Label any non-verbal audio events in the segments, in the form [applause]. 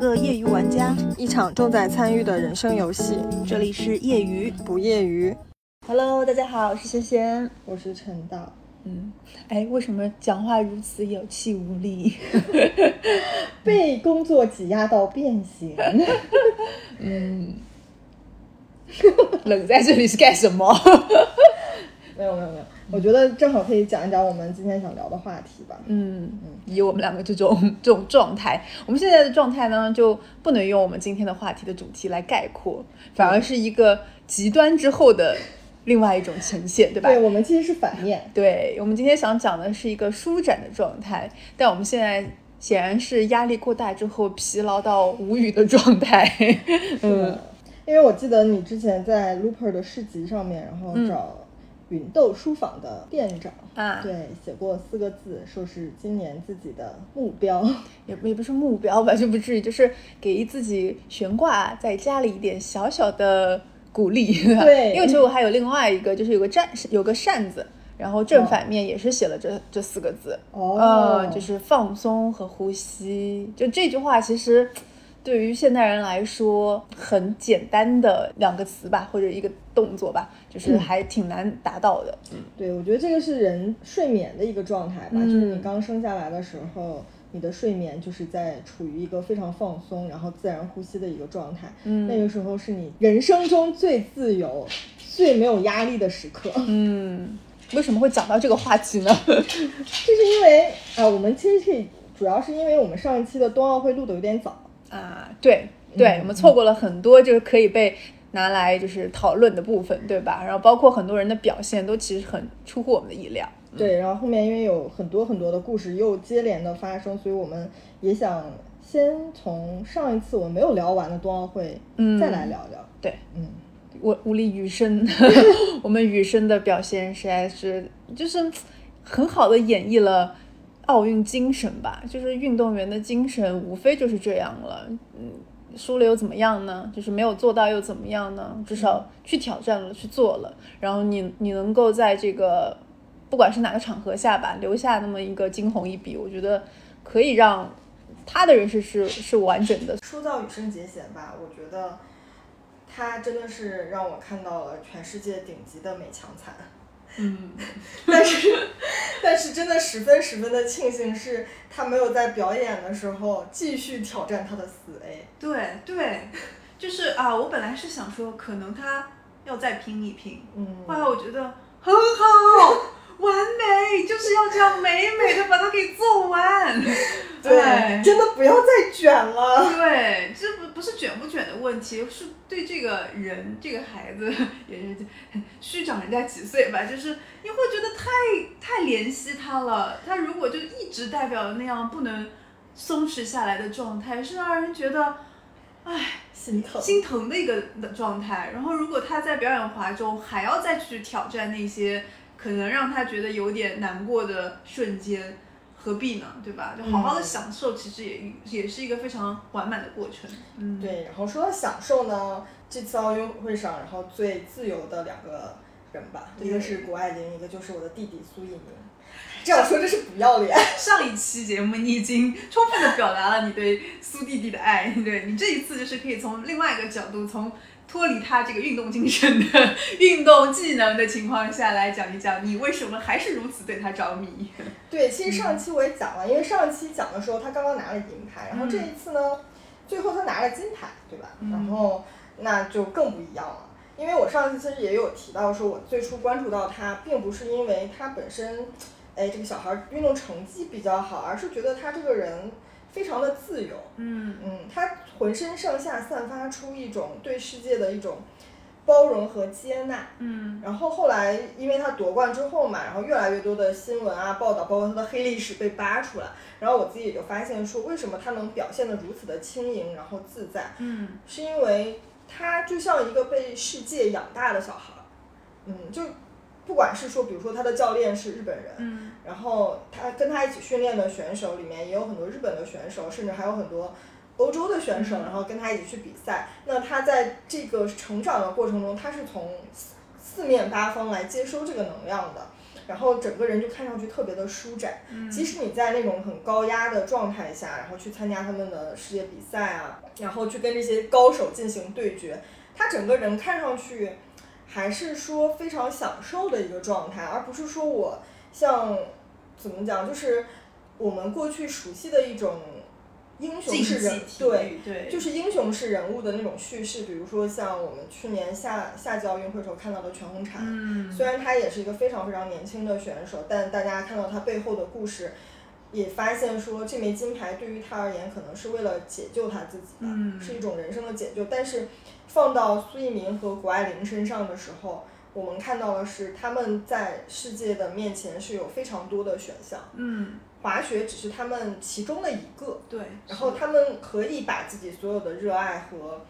个业余玩家，一场重在参与的人生游戏。这里是业余不业余。Hello，大家好，我是仙仙。我是陈道。嗯，哎，为什么讲话如此有气无力？[laughs] 被工作挤压到变形。[laughs] 嗯，[laughs] 冷在这里是干什么？没有没有没有，我觉得正好可以讲一讲我们今天想聊的话题吧。嗯嗯，以我们两个这种这种状态，我们现在的状态呢，就不能用我们今天的话题的主题来概括，反而是一个极端之后的另外一种呈现，对吧？对，我们其实是反面。对我们今天想讲的是一个舒展的状态，但我们现在显然是压力过大之后疲劳到无语的状态。[laughs] 嗯，因为我记得你之前在 Looper 的市集上面，然后找芸豆书坊的店长啊，对，写过四个字，说是今年自己的目标，[laughs] 也也不是目标吧，就不至于，就是给自己悬挂在家里一点小小的鼓励。对，[laughs] 因为其实我还有另外一个，就是有个扇，有个扇子。然后正反面也是写了这这四个字，哦，呃，就是放松和呼吸。就这句话，其实对于现代人来说很简单的两个词吧，或者一个动作吧，就是还挺难达到的。嗯，对，我觉得这个是人睡眠的一个状态吧，嗯、就是你刚生下来的时候，你的睡眠就是在处于一个非常放松，然后自然呼吸的一个状态。嗯，那个时候是你人生中最自由、最没有压力的时刻。嗯。为什么会讲到这个话题呢？[laughs] 这是因为啊、呃，我们其实可以主要是因为我们上一期的冬奥会录的有点早啊，对对、嗯，我们错过了很多就是可以被拿来就是讨论的部分，对吧？然后包括很多人的表现都其实很出乎我们的意料。嗯、对，然后后面因为有很多很多的故事又接连的发生，所以我们也想先从上一次我们没有聊完的冬奥会，嗯，再来聊聊。对，嗯。我无力雨生，[laughs] 我们雨生的表现实在是就是很好的演绎了奥运精神吧，就是运动员的精神无非就是这样了，嗯，输了又怎么样呢？就是没有做到又怎么样呢？至少去挑战了，去做了，然后你你能够在这个不管是哪个场合下吧，留下那么一个惊鸿一笔，我觉得可以让他的人生是是完整的。说到羽生结弦吧，我觉得。他真的是让我看到了全世界顶级的美强惨，嗯，[laughs] 但是但是真的十分十分的庆幸是他没有在表演的时候继续挑战他的死 A。对对，就是啊，我本来是想说可能他要再拼一拼，嗯，后来我觉得很好。完美就是要这样美美的把它给做完，[laughs] 对，真的不要再卷了。对，这不不是卷不卷的问题，是对这个人这个孩子 [laughs] 也是虚长人家几岁吧，就是你会觉得太太怜惜他了。他如果就一直代表那样不能松弛下来的状态，是让人觉得，唉，心疼心疼的一个的状态。然后如果他在表演滑中还要再去挑战那些。可能让他觉得有点难过的瞬间，何必呢？对吧？就好好的享受，其实也、嗯、也是一个非常完满的过程。嗯，对。然后说到享受呢，这次奥运会上，然后最自由的两个人吧，一个是谷爱凌，一个就是我的弟弟苏翊鸣。这样说真是不要脸。上一期节目你已经充分的表达了你对苏弟弟的爱，对你这一次就是可以从另外一个角度，从。脱离他这个运动精神的运动技能的情况下来讲一讲，你为什么还是如此对他着迷？对，其实上一期我也讲了，因为上一期讲的时候他刚刚拿了银牌，然后这一次呢，嗯、最后他拿了金牌，对吧？嗯、然后那就更不一样了，因为我上一次其实也有提到说，我最初关注到他，并不是因为他本身，哎，这个小孩运动成绩比较好，而是觉得他这个人。非常的自由，嗯。嗯，他浑身上下散发出一种对世界的一种包容和接纳，嗯，然后后来因为他夺冠之后嘛，然后越来越多的新闻啊报道，包括他的黑历史被扒出来，然后我自己也就发现说，为什么他能表现得如此的轻盈，然后自在，嗯，是因为他就像一个被世界养大的小孩，嗯，就。不管是说，比如说他的教练是日本人，嗯，然后他跟他一起训练的选手里面也有很多日本的选手，甚至还有很多欧洲的选手，嗯、然后跟他一起去比赛。那他在这个成长的过程中，他是从四面八方来接收这个能量的。然后整个人就看上去特别的舒展。即使你在那种很高压的状态下，然后去参加他们的世界比赛啊，然后去跟这些高手进行对决，他整个人看上去还是说非常享受的一个状态，而不是说我像怎么讲，就是我们过去熟悉的一种英雄式人，对。对，就是英雄式人物的那种叙事，比如说像我们去年夏夏季奥运会时候看到的全红婵，嗯，虽然她也是一个非常非常年轻的选手，但大家看到她背后的故事，也发现说这枚金牌对于他而言可能是为了解救他自己吧，嗯是一种人生的解救。但是放到苏翊鸣和谷爱凌身上的时候，我们看到的是他们在世界的面前是有非常多的选项，嗯，滑雪只是他们其中的一个。对，然后他们可以把自己所有的热爱和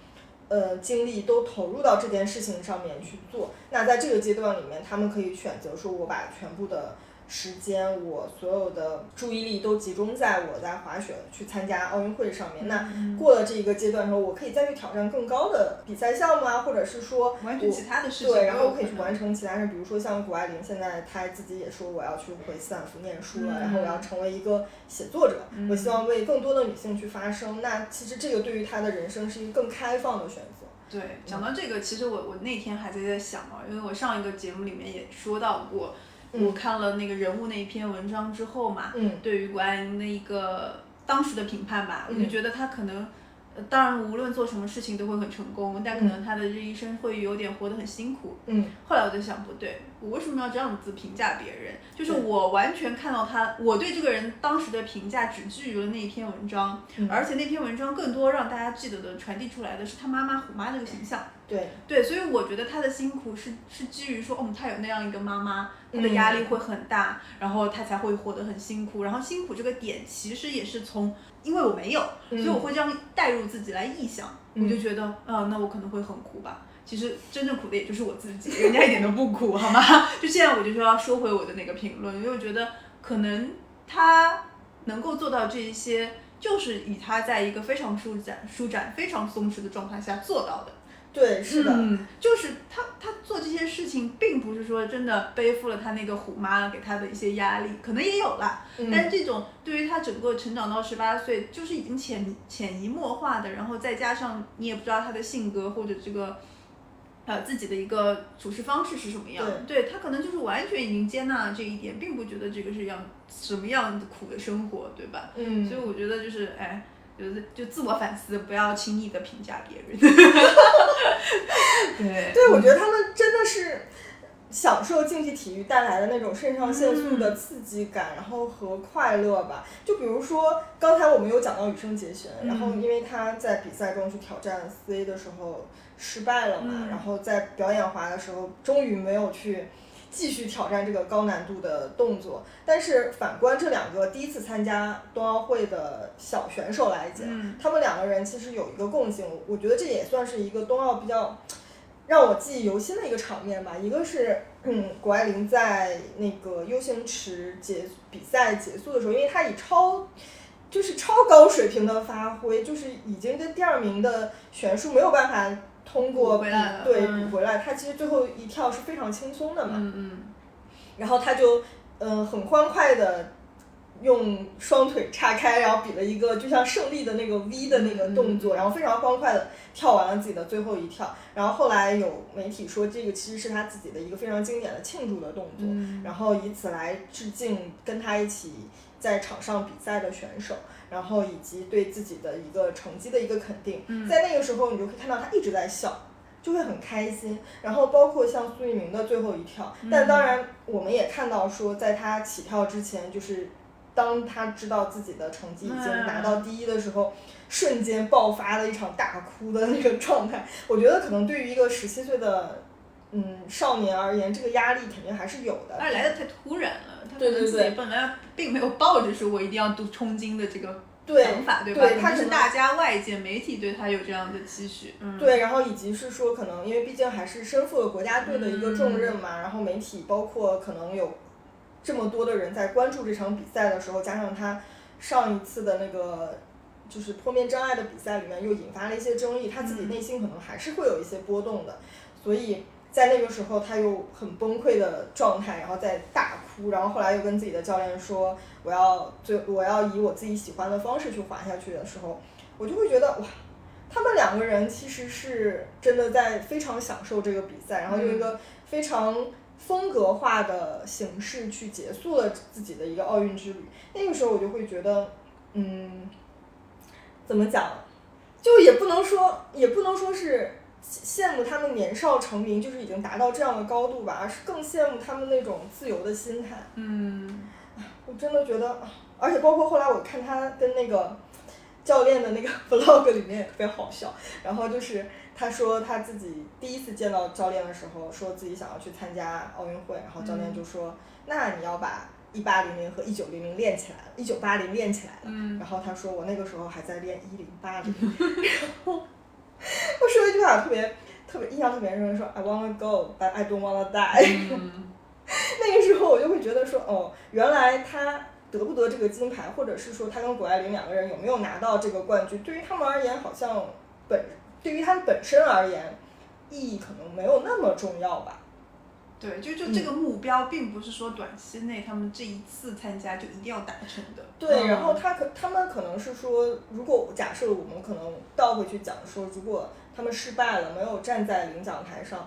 呃精力都投入到这件事情上面去做。那在这个阶段里面，他们可以选择说，我把全部的时间，我所有的注意力都集中在我在滑雪去参加奥运会上面。那嗯过了这一个阶段之后，我可以再去挑战更高的比赛项目啊，或者是说完成其他的事情对，然后我可以去完成其他事，比如说像谷爱凌，现在她自己也说我要去回斯坦福念书了，嗯然后我要成为一个写作者，嗯我希望为更多的女性去发声。那其实这个对于她的人生是一个更开放的选择。对，讲到这个，其实我我那天还在在想嘛，因为我上一个节目里面也说到过，嗯我看了那个人物那一篇文章之后嘛，嗯。对于谷爱凌的一个当时的评判吧，我就嗯觉得她可能，呃当然无论做什么事情都会很成功，但可能她的这一生会有点活得很辛苦。嗯。后来我就想，不对，我为什么要这样子评价别人？就是我完全看到他，我对这个人当时的评价只基于了那一篇文章，嗯。而且那篇文章更多让大家记得的传递出来的是他妈妈虎妈这个形象。对，对，所以我觉得他的辛苦是是基于说，嗯，他有那样一个妈妈，他的嗯压力会很大，然后他才会活得很辛苦。然后辛苦这个点其实也是从，因为我没有，所以我会这样带入自己来臆想，嗯我就觉得，啊、那我可能会很苦吧。其实真正苦的也就是我自己，人家一点都不苦，好吗？[laughs] 就现在我就说要收回我的那个评论，因为我觉得可能他能够做到这一些，就是以他在一个非常舒展、舒展、非常松弛的状态下做到的。对，是的，嗯，就是他他做这些事情，并不是说真的背负了他那个虎妈给他的一些压力，可能也有啦。但这种对于他整个成长到十八岁，就是已经潜潜移默化的，然后再加上你也不知道他的性格或者这个。呃，自己的一个处事方式是什么样？对他可能就是完全已经接纳了这一点，并不觉得这个是样什么样的苦的生活，对吧？嗯所以我觉得就是，哎，就是就自我反思，不要轻易的评价别人。[laughs] 对对，我觉得他们真的是享受竞技体育带来的那种肾上腺素的刺激感，然后和快乐吧。就比如说刚才我们有讲到羽生结弦，然后因为他在比赛中去挑战四 A 的时候失败了嘛，嗯然后在表演滑的时候终于没有去。继续挑战这个高难度的动作，但是反观这两个第一次参加冬奥会的小选手来讲，嗯他们两个人其实有一个共性，我觉得这也算是一个冬奥比较让我记忆犹新的一个场面吧。一个是，嗯，谷爱凌在那个 U 型池结比赛结束的时候，因为她以超就是超高水平的发挥，就是已经跟第二名的悬殊没有办法通过补回来了对嗯补回来，他其实最后一跳是非常轻松的嘛。嗯嗯然后他就嗯、呃很欢快的用双腿岔开，然后比了一个就像胜利的那个 V 的那个动作，然后非常欢快的跳完了自己的最后一跳。然后后来有媒体说这个其实是他自己的一个非常经典的庆祝的动作，嗯然后以此来致敬跟他一起在场上比赛的选手。然后以及对自己的一个成绩的一个肯定，嗯在那个时候你就可以看到他一直在笑，就会很开心。然后包括像苏翊鸣的最后一跳，但当然我们也看到说，在他起跳之前，就是当他知道自己的成绩已经拿到第一的时候，瞬间爆发了一场大哭的那个状态。我觉得可能对于一个十七岁的嗯少年而言，这个压力肯定还是有的。而且来的太突然了，对对自己对。本来并没有抱着说我一定要读冲金的这个想法，对吧？他可能大家外界媒体对他有这样的期许，嗯，对，然后以及是说，可能因为毕竟还是身负了国家队的一个重任嘛，然后媒体包括可能有这么多的人在关注这场比赛的时候，加上他上一次的那个就是破面障碍的比赛里面又引发了一些争议，他自己内心可能还是会有一些波动的，所以在那个时候他又很崩溃的状态，然后在大哭，然后后来又跟自己的教练说我要最我要以我自己喜欢的方式去滑下去的时候，我就会觉得哇，他们两个人其实是真的在非常享受这个比赛，然后用一个非常风格化的形式去结束了自己的一个奥运之旅。那个时候我就会觉得，嗯，怎么讲，就也不能说也不能说是羡慕他们年少成名，就是已经达到这样的高度吧，而是更羡慕他们那种自由的心态。嗯，我真的觉得，而且包括后来我看他跟那个教练的那个 [laughs] vlog 里面也特别好笑。然后就是他说他自己第一次见到教练的时候，说自己想要去参加奥运会，然后教练就说：“那你要把一八零零和一九零零练起来了，一九八零练起来了。”嗯然后他说我那个时候还在练一零八零，[laughs] 然后 [laughs] 我说一句话特别特别印象特别深，说 I wanna go but I don't wanna die。[laughs] 嗯那个时候我就会觉得说，哦，原来他得不得这个金牌，或者是说他跟谷爱凌两个人有没有拿到这个冠军，对于他们而言，好像本对于他们本身而言，意义可能没有那么重要吧。对，就就这个目标，并不是说短期内他们这一次参加就一定要达成的。对，嗯然后他可他们可能是说，如果假设我们可能倒回去讲说，如果他们失败了，没有站在领奖台上，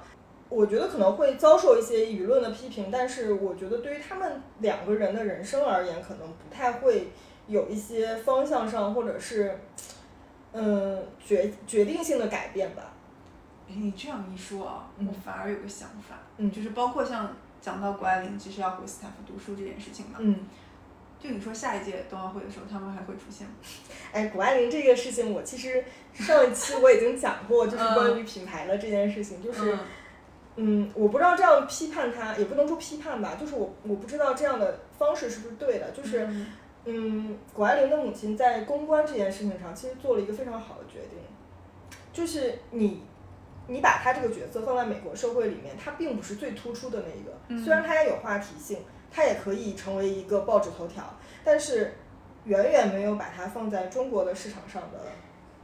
我觉得可能会遭受一些舆论的批评，但是我觉得对于他们两个人的人生而言，可能不太会有一些方向上或者是嗯决决定性的改变吧。哎，你这样一说啊，嗯我反而有个想法，嗯就是包括像讲到谷爱凌其实要回斯坦福读书这件事情嘛，嗯，就你说下一届冬奥会的时候，他们还会出现吗？[laughs] 哎，谷爱凌这个事情，我其实上一期我已经讲过，就是嗯关于品牌的这件事情，就是。嗯嗯，我不知道这样批判他，也不能说批判吧，就是我我不知道这样的方式是不是对的。就是，嗯嗯，谷爱凌的母亲在公关这件事情上，其实做了一个非常好的决定，就是你，你把他这个角色放在美国社会里面，他并不是最突出的那一个，嗯虽然他也有话题性，他也可以成为一个报纸头条，但是远远没有把它放在中国的市场上的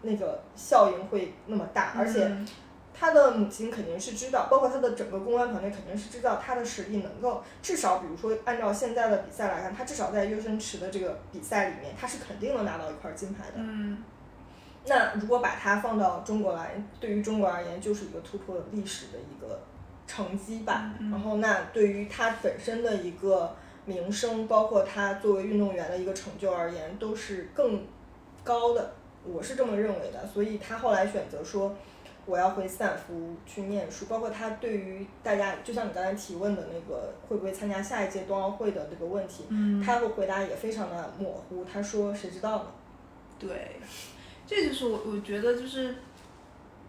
那个效应会那么大，而且。嗯他的母亲肯定是知道，包括他的整个公关团队肯定是知道他的实力能够至少，比如说按照现在的比赛来看，他至少在优生池的这个比赛里面，他是肯定能拿到一块金牌的。嗯那如果把它放到中国来，对于中国而言就是一个突破历史的一个成绩吧。然后那对于他本身的一个名声，包括他作为运动员的一个成就而言，都是更高的。我是这么认为的，所以他后来选择说。我要回斯坦福去念书，包括他对于大家，就像你刚才提问的那个会不会参加下一届冬奥会的这个问题，嗯，他的回答也非常的模糊。他说：“谁知道呢？”对，这就是我我觉得就是，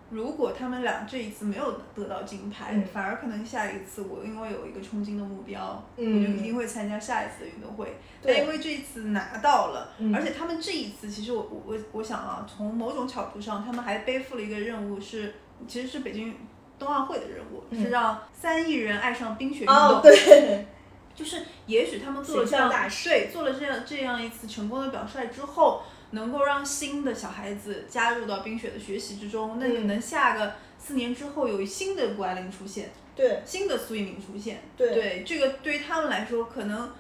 如果他们俩这一次没有得到金牌，嗯反而可能下一次我因为有一个冲金的目标，嗯我就一定会参加下一次的运动会。但因为这一次拿到了，嗯而且他们这一次其实我我我我想啊，从某种角度上，他们还背负了一个任务是，其实是北京冬奥会的任务，嗯是让三亿人爱上冰雪运动。哦，对，就是也许他们做了这样大使对做了这样这样一次成功的表率之后，能够让新的小孩子加入到冰雪的学习之中，那可嗯能下个四年之后有新的谷爱凌出现，对，新的苏翊鸣出现，对这个对于他们来说可能。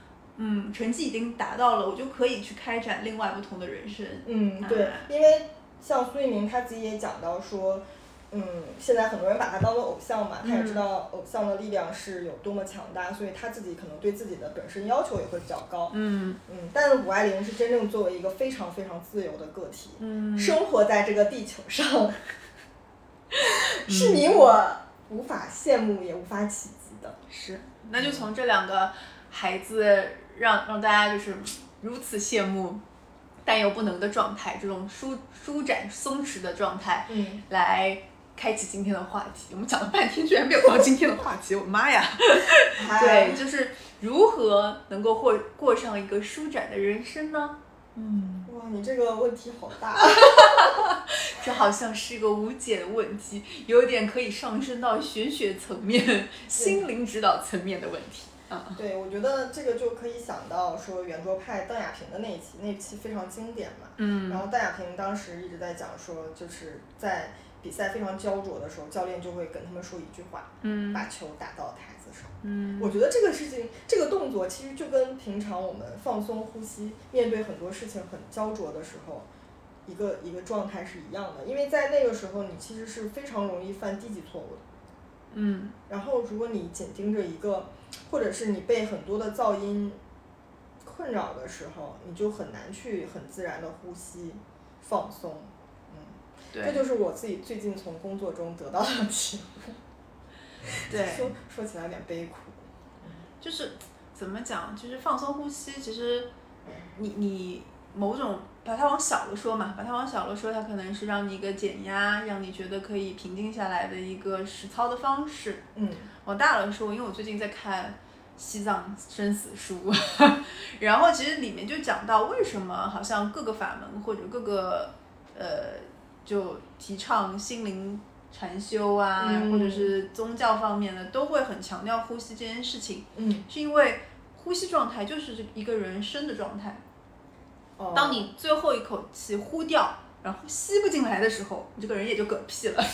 嗯，成绩已经达到了，我就可以去开展另外不同的人生。嗯，对哎，因为像苏翊鸣他自己也讲到说，嗯，现在很多人把他当做偶像嘛，他也知道偶像的力量是有多么强大，所以他自己可能对自己的本身要求也会比较高。嗯。嗯，但谷爱凌是真正作为一个非常非常自由的个体，嗯生活在这个地球上，[laughs] 是你我无法羡慕也无法企及的。是，那就。从这两个孩子让让大家就是如此羡慕，但又不能的状态，这种舒舒展松弛的状态，嗯，来开启今天的话题。我们讲了半天，居然没有到今天的话题，我的妈呀！[laughs] 对，就是如何能够过过上一个舒展的人生呢？嗯，哇，你这个问题好大。[laughs] 这好像是一个无解的问题，有点可以上升到玄学层面、[laughs] 心灵指导层面的问题啊。对，我觉得这个就可以想到说圆桌派邓亚萍的那一期，那期非常经典嘛。嗯然后邓亚萍当时一直在讲说，就是在比赛非常焦灼的时候，教练就会跟他们说一句话，嗯把球打到台子上。嗯我觉得这个事情，这个动作其实就跟平常我们放松呼吸，面对很多事情很焦灼的时候，一个一个状态是一样的。因为在那个时候，你其实是非常容易犯低级错误的。嗯然后，如果你紧盯着一个，或者是你被很多的噪音困扰的时候，你就很难去很自然的呼吸、放松。嗯，这就是我自己最近从工作中得到的体悟。对，[laughs] 说说起来有点悲苦。就是怎么讲，就是放松呼吸，其实你你某种把它往小了说嘛，把它往小了说，它可能是让你一个减压，让你觉得可以平静下来的一个实操的方式。嗯往大了说，因为我最近在看《西藏生死书 [laughs]》，然后其实里面就讲到为什么好像各个法门或者各个呃就提倡心灵禅修啊，嗯或者是宗教方面的，都会很强调呼吸这件事情，嗯。是因为呼吸状态就是这一个人生的状态。哦当你最后一口气呼掉，然后吸不进来的时候，你这个人也就嗝屁了。[laughs]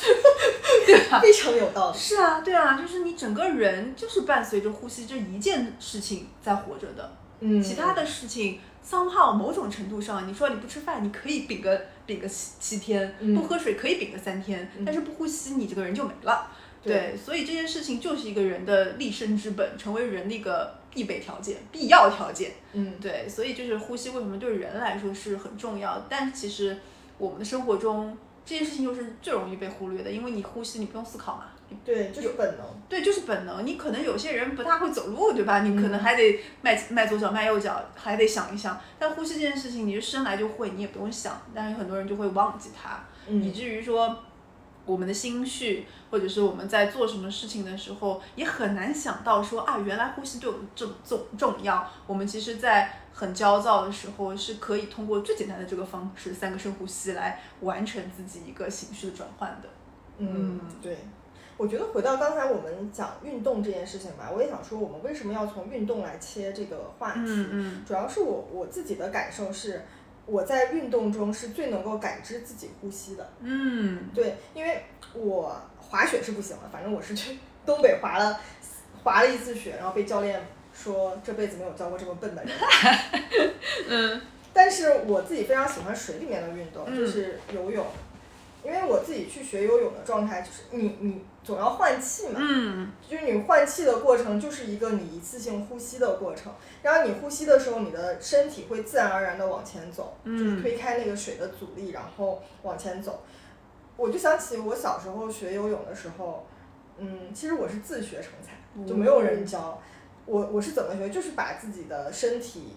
对吧非常有道理。是啊，对啊，就是你整个人就是伴随着呼吸这一件事情在活着的，嗯，其他的事情。Somehow 某种程度上，你说你不吃饭，你可以顶个顶个七七天，嗯不喝水可以顶个三天，嗯但是不呼吸，你这个人就没了。对，所以这件事情就是一个人的立身之本，成为人的一个必备条件、必要条件。嗯对，所以就是呼吸为什么对人来说是很重要，但其实我们的生活中这件事情又是最容易被忽略的，因为你呼吸你不用思考嘛，你对，就是本能。对，就是本能。你可能有些人不大会走路，对吧？你可能嗯还得迈迈左脚迈右脚，还得想一想。但呼吸这件事情，你是生来就会，你也不用想。但是很多人就会忘记它，以嗯至于说我们的心绪，或者是我们在做什么事情的时候，也很难想到说啊，原来呼吸对我们这么重重要。我们其实，在很焦躁的时候，是可以通过最简单的这个方式，三个深呼吸来完成自己一个情绪的转换的。嗯，对。我觉得回到刚才我们讲运动这件事情吧，我也想说，我们为什么要从运动来切这个话题？嗯嗯主要是我我自己的感受是，我在运动中是最能够感知自己呼吸的。嗯对，因为我滑雪是不行了，反正我是去东北滑了滑了一次雪，然后被教练说这辈子没有教过这么笨的人。[laughs] 嗯但是我自己非常喜欢水里面的运动，嗯就是游泳，因为我自己去学游泳的状态就是你你总要换气嘛，嗯就是你换气的过程就是一个你一次性呼吸的过程，然后你呼吸的时候，你的身体会自然而然的往前走，就是嗯推开那个水的阻力，然后往前走。我就想起我小时候学游泳的时候，嗯，其实我是自学成才，就没有人教。我我是怎么学？就是把自己的身体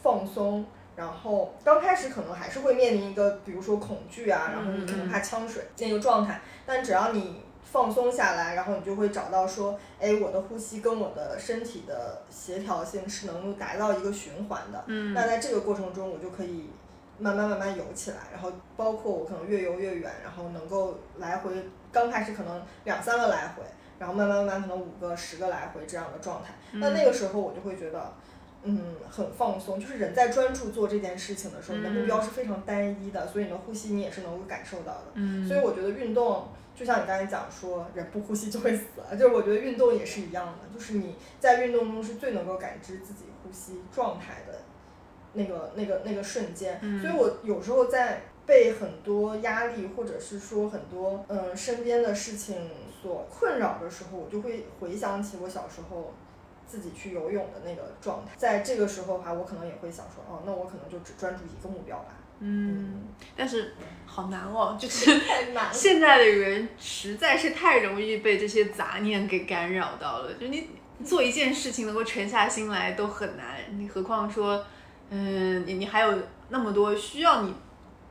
放松，然后刚开始可能还是会面临一个，比如说恐惧啊，然后你可能怕呛水那个状态，但只要你放松下来，然后你就会找到说，哎，我的呼吸跟我的身体的协调性是能够达到一个循环的。嗯那在这个过程中，我就可以慢慢慢慢游起来，然后包括我可能越游越远，然后能够来回，刚开始可能两三个来回，然后慢慢慢慢可能五个、十个来回这样的状态。那那个时候我就会觉得，嗯，很放松。就是人在专注做这件事情的时候，你的目标是非常单一的，所以你的呼吸你也是能够感受到的。嗯所以我觉得运动，就像你刚才讲说，人不呼吸就会死，就是我觉得运动也是一样的，就是你在运动中是最能够感知自己呼吸状态的那个、那个、那个瞬间。嗯所以我有时候在被很多压力，或者是说很多嗯身边的事情所困扰的时候，我就会回想起我小时候。自己去游泳的那个状态，在这个时候的话，我可能也会想说，哦，那我可能就只专注一个目标吧。嗯，但是好难哦，[laughs] 就是。现在的人实在是太容易被这些杂念给干扰到了，就你做一件事情能够沉下心来都很难，你何况说，嗯，你你还有那么多需要你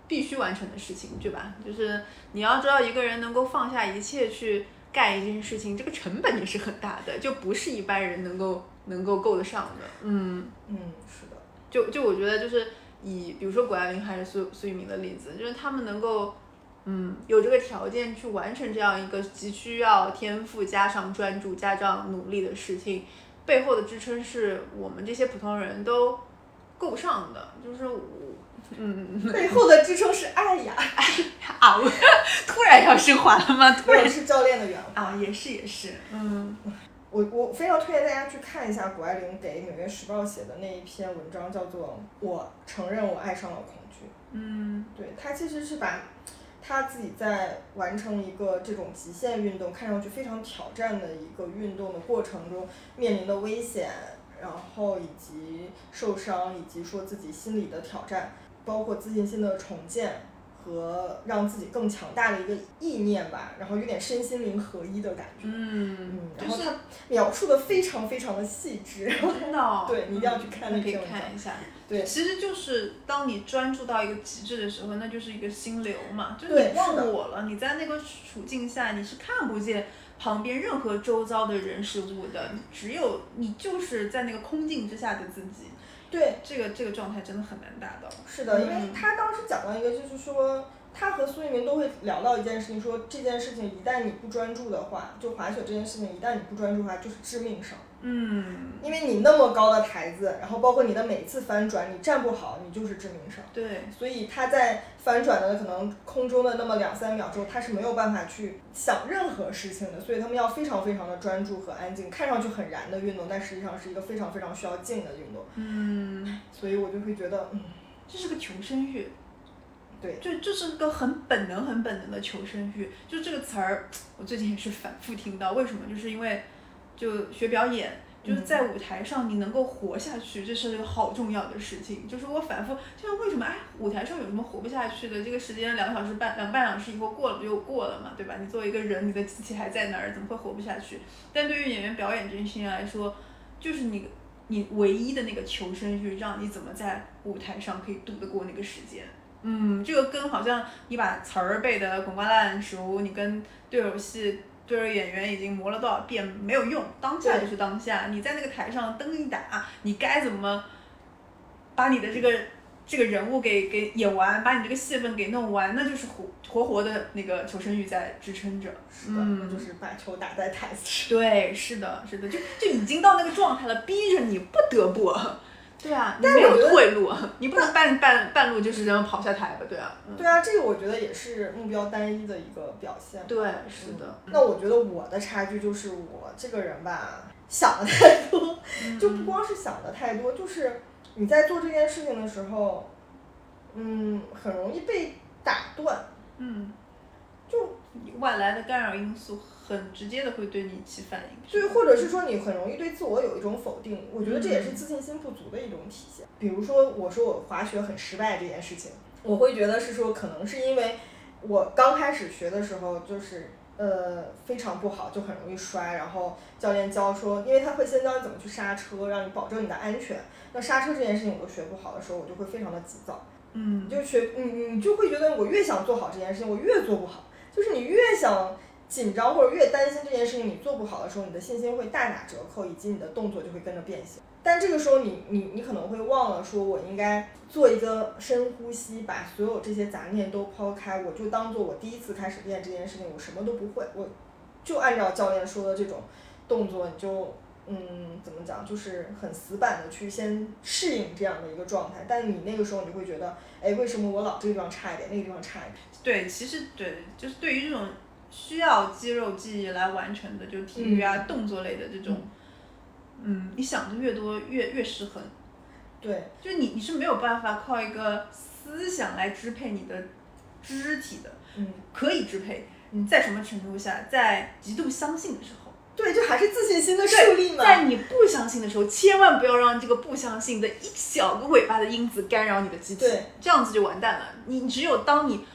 必须完成的事情，对吧？就是你要知道，一个人能够放下一切去干一件事情，这个成本也是很大的，就不是一般人能够能够够得上的。嗯，嗯，是的。就就我觉得就是以比如说谷爱凌还是苏苏翊鸣的例子，就是他们能够嗯有这个条件去完成这样一个急需要天赋加上专注加上努力的事情，背后的支撑是我们这些普通人都够不上的，就是我嗯 [laughs] 背后的支撑是爱呀。[laughs] 啊，我 [laughs] 突然要要升华了吗？突然是教练的缘故。啊，也是也是，嗯我我非常推荐大家去看一下谷爱凌给《纽约时报》写的那一篇文章，叫做《我承认我爱上了恐惧》。嗯对她其实是把她自己在完成一个这种极限运动，看上去非常挑战的一个运动的过程中面临的危险，然后以及受伤，以及说自己心理的挑战，包括自信心的重建。和让自己更强大的一个意念吧，然后有点身心灵合一的感觉。嗯嗯，，就是然后他描述的非常非常的细致，真的哦，[laughs] 对你一定要去看那可以篇文章。看一下。对。其实就是当你专注到一个极致的时候，那就是一个心流嘛，就是你忘我了，你在那个处境下你是看不见旁边任何周遭的人事物的，你只有你就是在那个空境之下的自己，对，这个这个状态真的很难达到。是的，因为嗯他当时讲到一个，就是说他和苏翊鸣都会聊到一件事情，说这件事情一旦你不专注的话，就滑雪这件事情一旦你不专注的话，就是致命伤。嗯，因为你那么高的台子，然后包括你的每次翻转，你站不好，你就是致命伤。对，所以他在翻转的可能空中的那么两三秒钟，他是没有办法去想任何事情的，所以他们要非常非常的专注和安静，看上去很燃的运动，但实际上是一个非常非常需要静的运动。嗯，所以我就会觉得，嗯，这是个求生欲。对就这是个很本能、很本能的求生欲。就这个词儿，我最近也是反复听到。为什么？就是因为就学表演，就是在舞台上你能够活下去，这是一个好重要的事情。就是我反复，就是为什么哎，舞台上有什么活不下去的？这个时间两个小时半、两个半小时以后过了不就过了嘛，对吧？你作为一个人，你的机器还在那儿，怎么会活不下去？但对于演员表演这件事情来说，就是你你唯一的那个求生欲，让你怎么在舞台上可以度得过那个时间。嗯，这个跟好像你把词儿背得滚瓜烂熟，你跟对手戏、对着演员已经磨了多少遍没有用，当下就是当下。你在那个台上灯一打，你该怎么把你的这个这个人物给给演完，把你这个戏份给弄完，那就是活活活的那个求生欲在支撑着。是的，嗯那就是把球打在台子上。对，是的，是的，就就已经到那个状态了，逼着你不得不。对啊，你没有但我觉得退路，[laughs] 你不能半半半路就是这样跑下台吧？对啊，嗯，对啊，这个我觉得也是目标单一的一个表现。对，是的。那我觉得我的差距就是我这个人吧，想的太多，嗯 [laughs] 就不光是想的太多，就是你在做这件事情的时候，嗯，很容易被打断。嗯，就外来的干扰因素很直接的会对你起反应。对，或者是说你很容易对自我有一种否定，我觉得这也是嗯自信心不足的一种体现。比如说，我说我滑雪很失败这件事情，我会觉得是说，可能是因为我刚开始学的时候就是。呃，非常不好，就很容易摔。然后教练教说，因为他会先教你怎么去刹车，让你保证你的安全。那刹车这件事情我都学不好的时候，我就会非常的急躁。嗯，就学你你就会觉得我越想做好这件事情，我越做不好。就是你越想紧张或者越担心这件事情你做不好的时候，你的信心会大打折扣，以及你的动作就会跟着变形。但这个时候你你你可能会忘了说，我应该做一个深呼吸，把所有这些杂念都抛开，我就当做我第一次开始练这件事情，我什么都不会，我就按照教练说的这种动作，你就嗯，怎么讲，就是很死板的去先适应这样的一个状态。但你那个时候你会觉得，哎，为什么我老这个地方差一点，那个地方差一点？对，其实对，就是对于这种需要肌肉记忆来完成的，就体育啊、动作类的这种，嗯，你想的越多越越失衡。对，就你你是没有办法靠一个思想来支配你的肢体的，嗯，可以支配你，在什么程度下，在极度相信的时候。对，就还是自信心的树对，立嘛。在你不相信的时候，千万不要让这个不相信的一小个尾巴的因子干扰你的机体对，这样子就完蛋了。你只有当你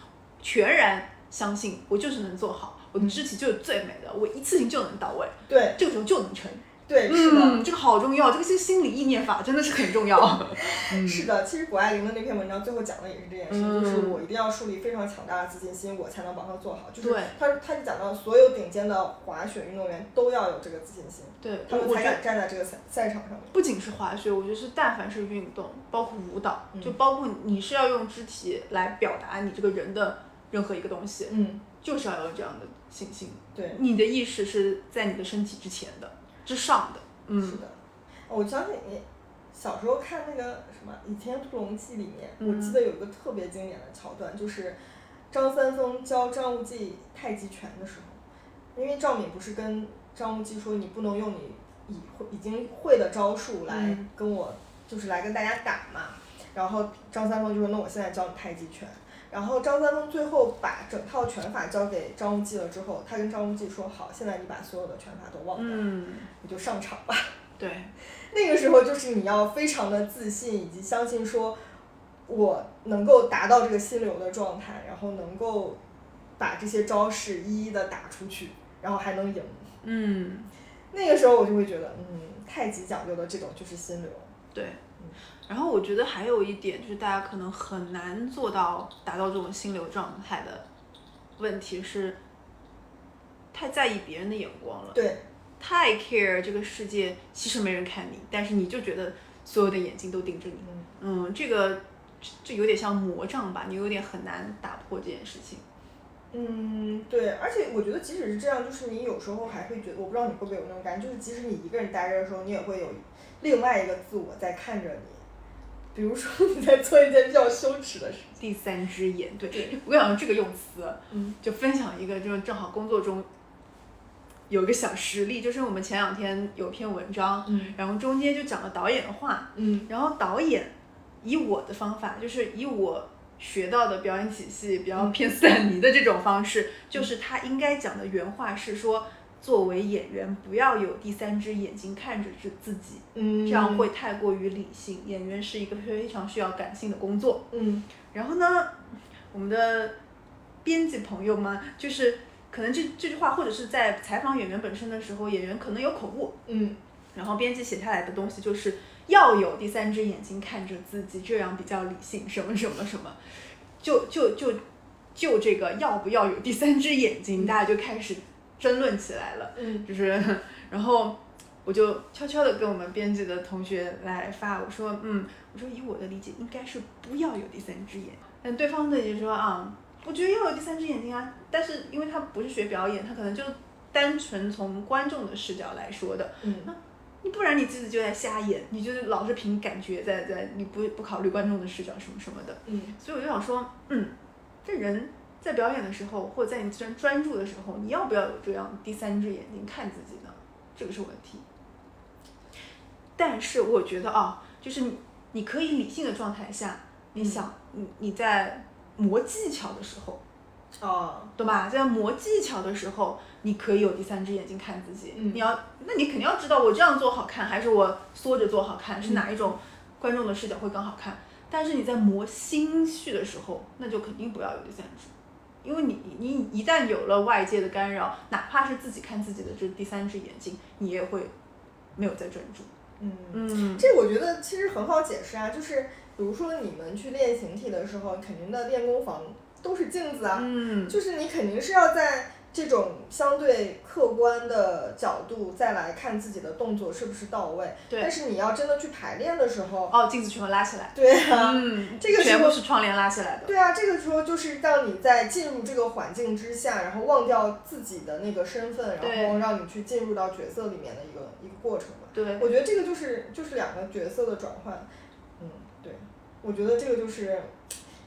全然相信我就是能做好，我的肢体就是最美的，我一次性就能到位，对这个时候就能成。对，是的。嗯，这个好重要，这个是心理意念法，真的是很重要。[laughs] 是的，其实谷爱凌的那篇文章最后讲的也是这件事，嗯就是我一定要树立非常强大的自信心，我才能把它做好。就是对他他就讲到所有顶尖的滑雪运动员都要有这个自信心，对，他们才敢站在这个赛赛场上面。不仅是滑雪，我觉得是但凡是运动，包括舞蹈，嗯就包括你是要用肢体来表达你这个人的任何一个东西，嗯，就是要有这样的信心。对，你的意识是在你的身体之前的，之上的。嗯是嗯的。我相信你小时候看那个什么《倚天屠龙记》里面，嗯我记得有一个特别经典的桥段，就是张三丰教张无忌太极拳的时候，因为赵敏不是跟张无忌说你不能用你已会已经会的招数来嗯跟我，就是来跟大家打嘛。然后张三丰就说那我现在教你太极拳。然后张三丰最后把整套拳法交给张无忌了之后，他跟张无忌说好，现在你把所有的拳法都忘掉，嗯，你就上场吧。[laughs] 对，那个时候就是你要非常的自信，以及相信说，我能够达到这个心流的状态，然后能够把这些招式一一的打出去，然后还能赢。嗯，那个时候我就会觉得，嗯，太极讲究的这种就是心流。对。然后我觉得还有一点就是大家可能很难做到达到这种心流状态的问题是，太在意别人的眼光了。对，太 care 这个世界，其实没人看你，但是你就觉得所有的眼睛都盯着你。嗯，嗯，这个这这有点像魔障吧，你有点很难打破这件事情。嗯，对，而且我觉得即使是这样，就是你有时候还会觉得，我不知道你会不会有那种感觉，就是即使你一个人待着的时候，你也会有另外一个自我在看着你。比如说你在做一件比较羞耻的事情。第三只眼，对对。我想用这个用词，嗯。就分享一个，就是正好工作中有一个小实例，就是我们前两天有篇文章，嗯。然后中间就讲了导演的话，嗯。然后导演以我的方法，就是以我学到的表演体系比较偏斯坦尼的这种方式，就是他应该讲的原话是说，作为演员不要有第三只眼睛看着自自己，嗯，这样会太过于理性。演员是一个非常需要感性的工作。嗯。然后呢，我们的编辑朋友们就是可能这这句话，或者是在采访演员本身的时候，演员可能有口误，嗯。然后编辑写下来的东西就是要有第三只眼睛看着自己，这样比较理性，什么什么什么，就就就就这个要不要有第三只眼睛，大家就开始争论起来了。嗯就是，然后我就悄悄的跟我们编辑的同学来发，我说，嗯，我说以我的理解，应该是不要有第三只眼。但对方的也说啊，我觉得要有第三只眼睛啊，但是因为他不是学表演，他可能就单纯从观众的视角来说的，嗯你不然你自己就在瞎演，你就是老是凭感觉在在，你不不考虑观众的视角什么什么的。嗯所以我就想说，嗯，这人在表演的时候，或者在你专专注的时候，你要不要有这样第三只眼睛看自己呢？这个是问题。但是我觉得啊，就是你你可以理性的状态下，你想你你在磨技巧的时候，哦对吧？在磨技巧的时候，你可以有第三只眼睛看自己。嗯你要，那你肯定要知道我这样做好看，还是我缩着做好看，是哪一种观众的视角会更好看。但是你在磨心绪的时候，那就肯定不要有第三只，因为你你一旦有了外界的干扰，哪怕是自己看自己的这第三只眼睛，你也会没有在专注。嗯。嗯，这我觉得其实很好解释啊，就是比如说你们去练形体的时候，肯定的练功房都是镜子啊，嗯，就是你肯定是要在这种相对客观的角度再来看自己的动作是不是到位。对但是你要真的去排练的时候，哦，镜子全部拉起来。对啊，嗯，这个时全部候是窗帘拉起来的。对啊，这个时候就是让你在进入这个环境之下，然后忘掉自己的那个身份，然后让你去进入到角色里面的一个一个过程吧。对，我觉得这个就是就是两个角色的转换，嗯，对，我觉得这个就是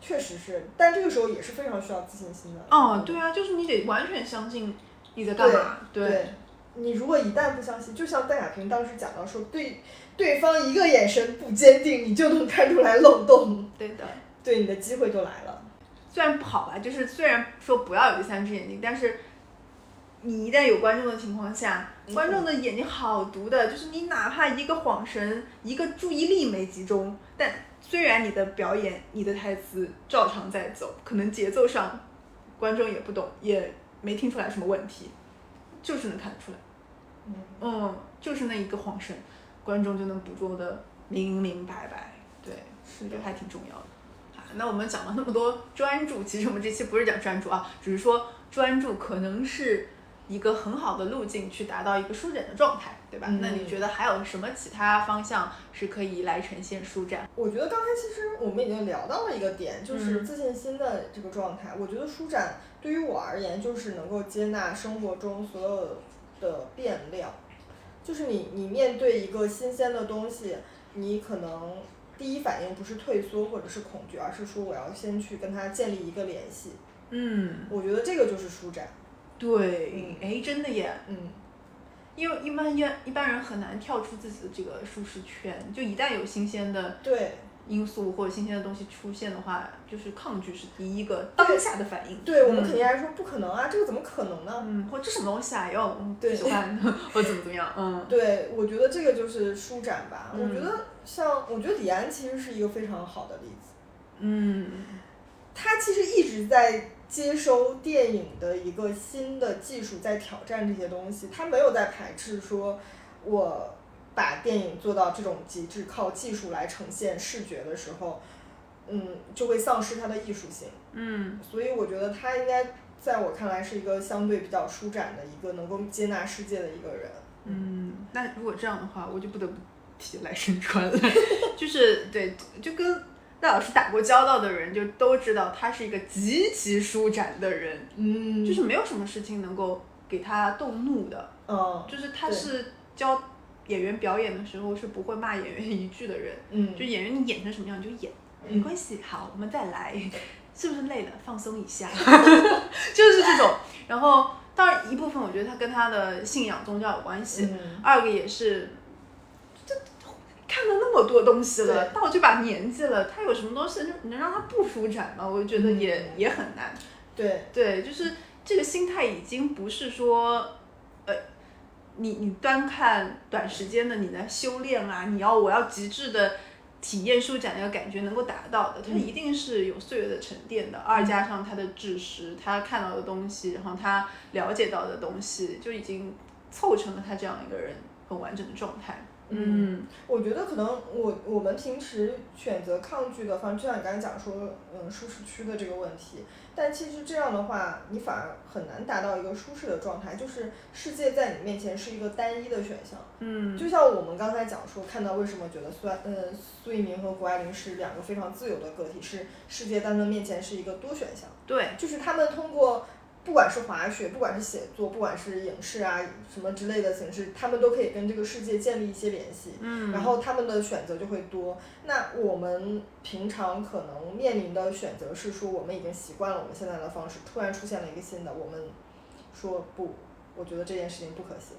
确实是，但这个时候也是非常需要自信心的。哦，对啊，就是你得完全相信你在干嘛。对，你如果一旦不相信，就像邓亚萍当时讲到说，对对方一个眼神不坚定，你就能看出来漏洞，对的。对你的机会就来了。虽然不好吧，就是虽然说不要有第三只眼睛，但是你一旦有观众的情况下，嗯观众的眼睛好毒的，就是你哪怕一个晃神，一个注意力没集中，但虽然你的表演、你的台词照常在走，可能节奏上观众也不懂，也没听出来什么问题，就是能看得出来。嗯嗯，就是那一个晃神，观众就能捕捉的明明白白。对，是这还挺重要的。好，那我们讲了那么多专注，其实我们这期不是讲专注啊，只是说专注可能是一个很好的路径去达到一个舒展的状态，对吧？嗯那你觉得还有什么其他方向是可以来呈现舒展？我觉得刚才其实我们已经聊到了一个点，就是嗯自信心的这个状态。我觉得舒展对于我而言，就是能够接纳生活中所有的变量。就是你你面对一个新鲜的东西，你可能第一反应不是退缩或者是恐惧，而是说我要先去跟它建立一个联系。嗯，我觉得这个就是舒展。对，哎，真的耶，嗯，因为一般一一般人很难跳出自己的这个舒适圈，就一旦有新鲜的对因素或者新鲜的东西出现的话，就是抗拒是第一个当下的反应。对，我们嗯肯定还是说不可能啊，这个怎么可能呢？嗯，或者这什么东西啊，要不对喜欢，或怎么怎么样，嗯对，我觉得这个就是舒展吧。嗯我觉得像，我觉得李安其实是一个非常好的例子。嗯他其实一直在接收电影的一个新的技术，在挑战这些东西。他没有在排斥说，我把电影做到这种极致，靠技术来呈现视觉的时候，嗯，就会丧失它的艺术性。嗯所以我觉得他应该在我看来是一个相对比较舒展的一个能够接纳世界的一个人。嗯，那如果这样的话，我就不得不提来生川了，[laughs] 就是对，就跟赖老师打过交道的人就都知道，他是一个极其舒展的人，嗯。就是没有什么事情能够给他动怒的，嗯。就是他是教演员表演的时候是不会骂演员一句的人，嗯。就演员你演成什么样你就演，没关系，好，我们再来，是不是累了？放松一下，[laughs] 就是这种。然后当然一部分我觉得他跟他的信仰宗教有关系，嗯。二个也是，这看了那么多东西了，对到这把年纪了，他有什么东西能能让他不舒展吗？我觉得也、嗯也很难。对，对，就是这个心态已经不是说，呃，你你单看短时间的你的修炼啊，你要我要极致的体验舒展那个感觉能够达到的，它嗯一定是有岁月的沉淀的。二加上他的知识，他看到的东西，然后他了解到的东西，就已经凑成了他这样一个人很完整的状态。嗯我觉得可能我我们平时选择抗拒的方式，就像你刚才讲说，嗯，舒适区的这个问题。但其实这样的话，你反而很难达到一个舒适的状态，就是世界在你面前是一个单一的选项。嗯就像我们刚才讲说，看到为什么觉得苏爱呃苏一鸣和谷爱凌是两个非常自由的个体，是世界在他们面前是一个多选项。对，就是他们通过不管是滑雪，不管是写作，不管是影视啊什么之类的形式，他们都可以跟这个世界建立一些联系。嗯，然后他们的选择就会多。那我们平常可能面临的选择是说，我们已经习惯了我们现在的方式，突然出现了一个新的，我们说不，我觉得这件事情不可行，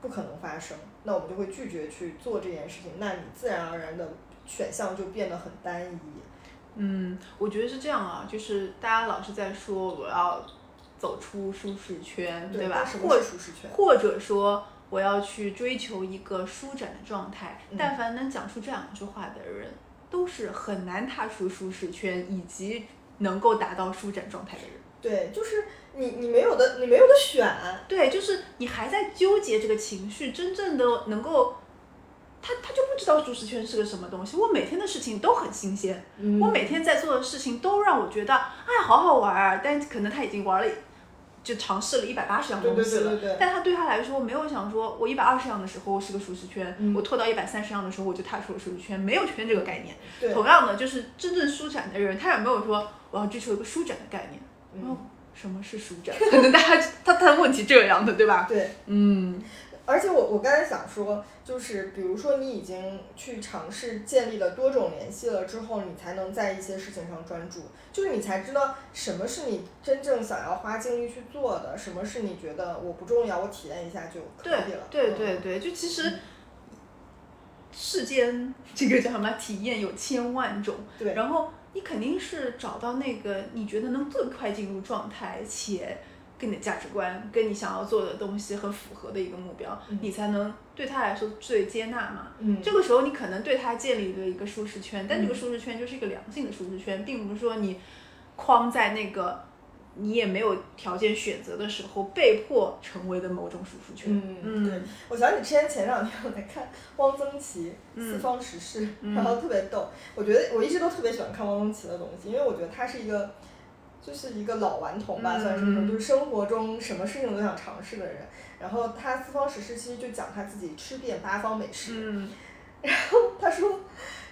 不可能发生，那我们就会拒绝去做这件事情。那你自然而然的选项就变得很单一。嗯，我觉得是这样啊，就是大家老是在说我要走出舒适圈，对吧？或是舒适圈？或者说我要去追求一个舒展的状态。嗯但凡能讲出这两句话的人，都是很难踏出舒适圈以及能够达到舒展状态的人。对，就是你你没有的，你没有的选。对，就是你还在纠结这个情绪，真正的能够。他他就不知道舒适圈是个什么东西。我每天的事情都很新鲜，嗯我每天在做的事情都让我觉得，哎，好好玩儿。但可能他已经玩了，就尝试了一百八十样东西了。对对对。但他对他来说，没有想说，我一百二十样的时候是个舒适圈，嗯我拖到一百三十样的时候，我就踏出了舒适圈，没有圈这个概念。同样的，就是真正舒展的人，他也没有说我要追求一个舒展的概念。嗯哦，什么是舒展？可 [laughs] 能大家他他的问题这样的，对吧？对，嗯而且我我刚才想说，就是比如说你已经去尝试建立了多种联系了之后，你才能在一些事情上专注，就是你才知道什么是你真正想要花精力去做的，什么是你觉得我不重要，我体验一下就可对以了。对对对对，就其实世间这个叫什么？体验有千万种，对。然后你肯定是找到那个你觉得能最快进入状态，且跟你的价值观、跟你想要做的东西很符合的一个目标，嗯你才能对他来说最接纳嘛。嗯，这个时候你可能对他建立了一个舒适圈，但这个嗯舒适圈就是一个良性的舒适圈，并不是说你框在那个你也没有条件选择的时候被迫成为的某种舒适圈。嗯，对，我想起之前前两天我在看汪曾祺嗯四方时事，嗯然后特别逗。我觉得我一直都特别喜欢看汪曾祺的东西，因为我觉得他是一个，就是一个老顽童吧，嗯算是那种嗯就是生活中什么事情都想尝试的人。然后他四方食事其实就讲他自己吃遍八方美食。嗯他说，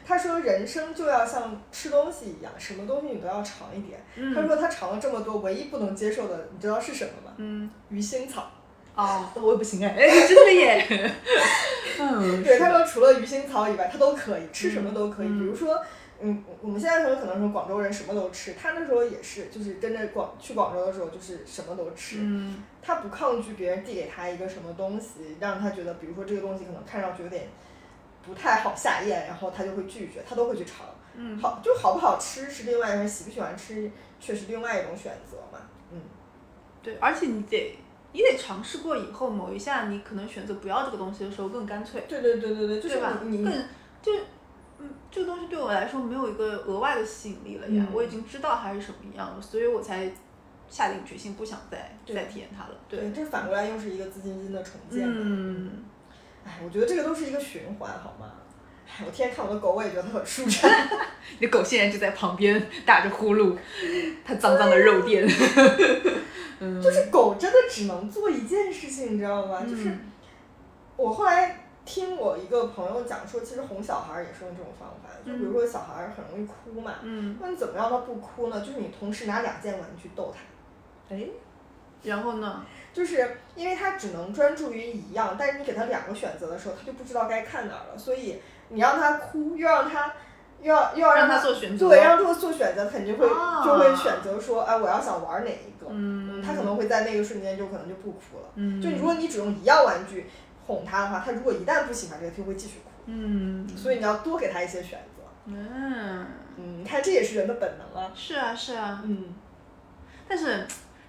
他说人生就要像吃东西一样，什么东西你都要尝一点。他嗯说他尝了这么多，唯一不能接受的，你知道是什么吗？嗯，鱼腥草。哦，我也不行哎，哎，真的耶。[laughs] 嗯，对，他说除了鱼腥草以外，他都可以吃什么都可以。嗯比如说，嗯，我们现在说可能说广州人什么都吃，他那时候也是，就是真的广去广州的时候就是什么都吃，嗯他不抗拒别人递给他一个什么东西，让他觉得，比如说这个东西可能看上去有点不太好下咽，然后他就会拒绝，他都会去尝。嗯，好，就好不好吃是另外一回事，喜不喜欢吃却是另外一种选择嘛。嗯，对，而且你得你得尝试过以后，某一下你可能选择不要这个东西的时候更干脆，对对对对对，就是你更就嗯，这个东西对我来说没有一个额外的吸引力了呀，嗯我已经知道它是什么样了，所以我才下定决心不想再再体验它了。对，这反过来又是一个自信心的重建。嗯，哎，我觉得这个都是一个循环，好吗？哎，我天天看我的狗，我也觉得很舒展。[laughs] 你的狗现在就在旁边打着呼噜，它脏脏的肉垫。[laughs] 嗯，就是狗真的只能做一件事情，你知道吗？就是嗯我后来听我一个朋友讲说，其实哄小孩儿也是用这种方法，就比如说小孩儿很容易哭嘛，嗯，那你怎么让他不哭呢？就是你同时拿两件玩具逗他，哎，然后呢？就是因为他只能专注于一样，但是你给他两个选择的时候，他就不知道该看哪儿了，所以你让他哭，又让他。又要又要让他他做选择对，让他做选择，肯定会、啊就会选择说，哎，我要想玩哪一个，嗯，他可能会在那个瞬间就可能就不哭了。嗯，就如果你只用一样玩具哄他的话，他如果一旦不喜欢这个，他就会继续哭。嗯，所以你要多给他一些选择。嗯，嗯，你看这也是人的本能啊。是啊是啊，嗯，但是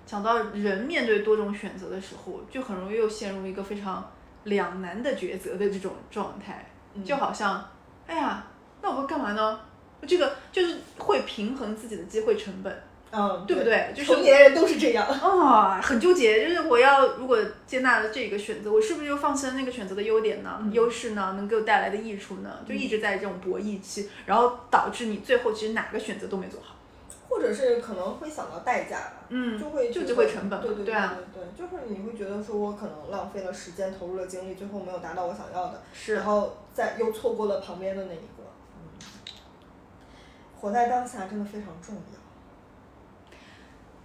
讲到人面对多种选择的时候，就很容易又陷入一个非常两难的抉择的这种状态，嗯就好像，哎呀，那我会干嘛呢？这个就是会平衡自己的机会成本，嗯，对不对？就是成年人都是这样。啊、很纠结，就是我要如果接纳了这个选择，我是不是又放弃了那个选择的优点呢？嗯优势呢？能给我带来的益处呢？就一直在这种博弈期，然后导致你最后其实哪个选择都没做好。或者是可能会想到代价吧，嗯就会就就会成本嘛对对对啊对对，就是你会觉得说我可能浪费了时间，投入了精力，最后没有达到我想要的，是然后再又错过了旁边的那一个。嗯，活在当下真的非常重要。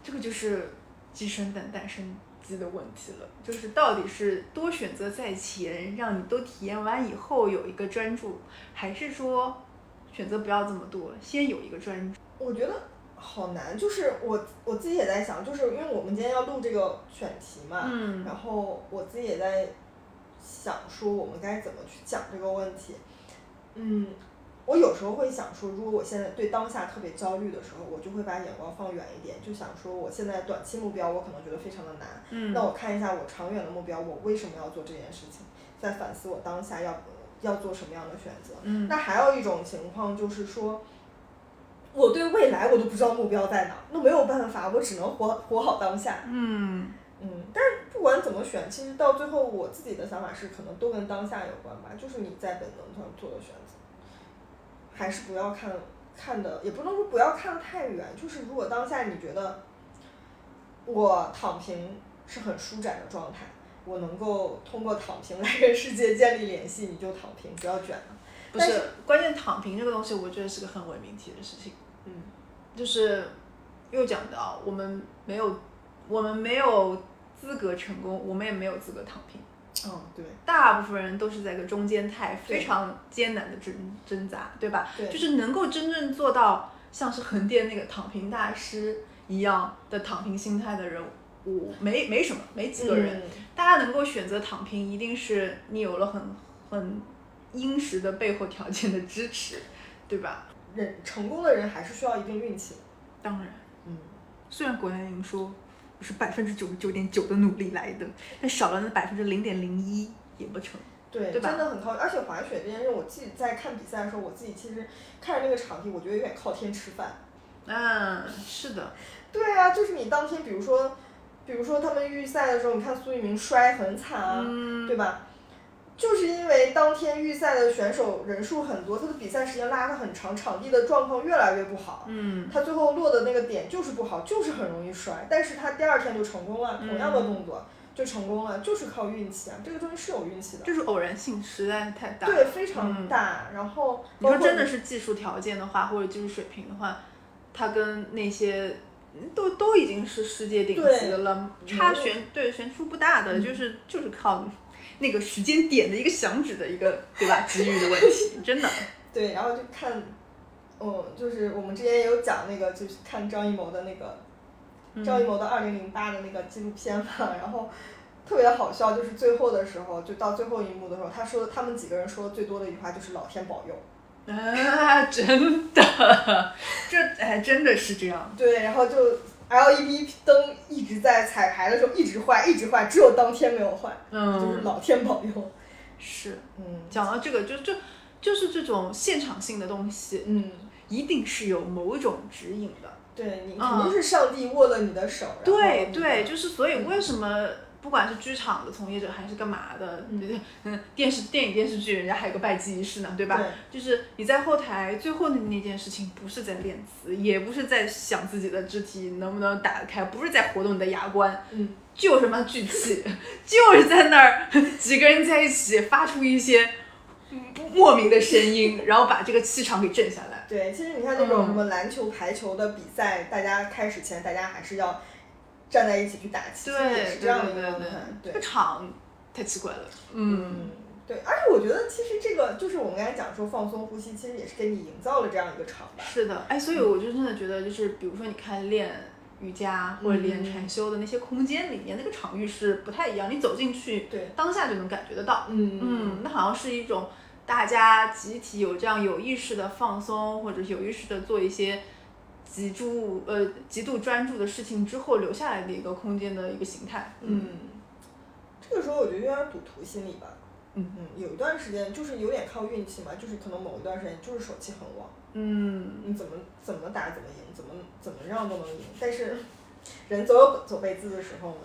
这个就是鸡生蛋，蛋生鸡的问题了，就是到底是多选择在前，让你都体验完以后有一个专注，还是说选择不要这么多，先有一个专注？我觉得好难，就是我我自己也在想，就是因为我们今天要录这个选题嘛，嗯然后我自己也在想说我们该怎么去讲这个问题。嗯，我有时候会想说，如果我现在对当下特别焦虑的时候，我就会把眼光放远一点，就想说我现在短期目标我可能觉得非常的难，嗯那我看一下我长远的目标，我为什么要做这件事情，再反思我当下要要做什么样的选择。嗯那还有一种情况就是说，我对未来我都不知道目标在哪，那没有办法，我只能活活好当下。嗯嗯，但是不管怎么选，其实到最后我自己的想法是，可能都跟当下有关吧，就是你在本能上做的选择，还是不要看看的，也不能说不要看得太远，就是如果当下你觉得我躺平是很舒展的状态。我能够通过躺平来跟世界建立联系，你就躺平，不要卷了。不是，关键躺平这个东西，我觉得是个很伪命题的事情。嗯就是又讲到我们没有，我们没有资格成功，我们也没有资格躺平。哦，对，大部分人都是在一个中间态，非常艰难的挣挣扎，对吧？对就是能够真正做到像是横店那个躺平大师一样的躺平心态的人，我没没什么，没几个人。嗯大家能够选择躺平，一定是你有了很很殷实的背后条件的支持，对吧？人成功的人还是需要一定运气的。当然，嗯，虽然国家营说我是百分之九十九点九的努力来的，但少了那百分之零点零一也不成。对，真的很靠。而且滑雪这件事，我自己在看比赛的时候，我自己其实看着那个场地，我觉得有点靠天吃饭。嗯，是的，对啊，就是你当天，比如说，比如说他们预赛的时候，你看苏翊鸣摔很惨啊，嗯，对吧？就是因为当天预赛的选手人数很多，他的比赛时间拉得很长，场地的状况越来越不好。嗯，他最后落的那个点就是不好，就是很容易摔，但是他第二天就成功了，嗯同样的动作就成功了，就是靠运气啊，这个东西是有运气的，就是偶然性实在是太大。对，非常嗯大。然后你说真的是技术条件的话，或者技术水平的话，他跟那些嗯都都已经是世界顶级的了，差悬对悬殊不大的，嗯就是就是靠那个时间点的一个响指的一个对吧机遇的问题，[laughs] 真的。对，然后就看嗯，就是我们之前也有讲那个，就是看张艺谋的那个张艺谋的二零零八的那个纪录片嘛，[laughs] 然后特别好笑，就是最后的时候，就到最后一幕的时候，他说他们几个人说的最多的一句话就是“老天保佑啊，真的，这哎真的是这样”。。对，然后就 LED 灯一直在彩排的时候一直坏，一直坏，只有当天没有坏，嗯就是嗯，老天保佑。[laughs] 是嗯讲到这个，就就就是这种现场性的东西，嗯，一定是有某种指引的。对你嗯肯定是上帝握了你的手。对对，就是所以为什么不管是剧场的从业者还是干嘛的，嗯电视电影电视剧人家还有个拜祭仪式呢，对吧？对就是你在后台最后的那件事情，不是在练词，也不是在想自己的肢体能不能打得开，不是在活动你的牙关，嗯，[laughs] 就是妈聚气，[laughs] 就是在那儿几个人在一起发出一些嗯莫名的声音，然后把这个气场给震下来。对，其实你看那种嗯什么篮球、排球的比赛，大家开始前大家还是要站在一起去打气，对对是这样的一对对个状态。这对个，场太奇怪了。嗯，嗯，对，而且我觉得其实这个就是我们刚才讲说放松呼吸，其实也是给你营造了这样一个场吧。是的，哎，所以我就真的觉得，就是比如说你看练瑜伽或者练禅修的那些空间里面，那个场域是不太一样，你走进去，对，当下就能感觉得到。嗯嗯，那好像是一种大家集体有这样有意识的放松，或者有意识的做一些极注呃极度专注的事情之后留下来的一个空间的一个形态。嗯，这个时候我觉得有点赌徒心理吧。嗯嗯，有一段时间就是有点靠运气嘛，就是可能某一段时间就是手气很旺，嗯，你怎么怎么打怎么赢，怎么怎么让都能赢。但是人总有走背字的时候嘛。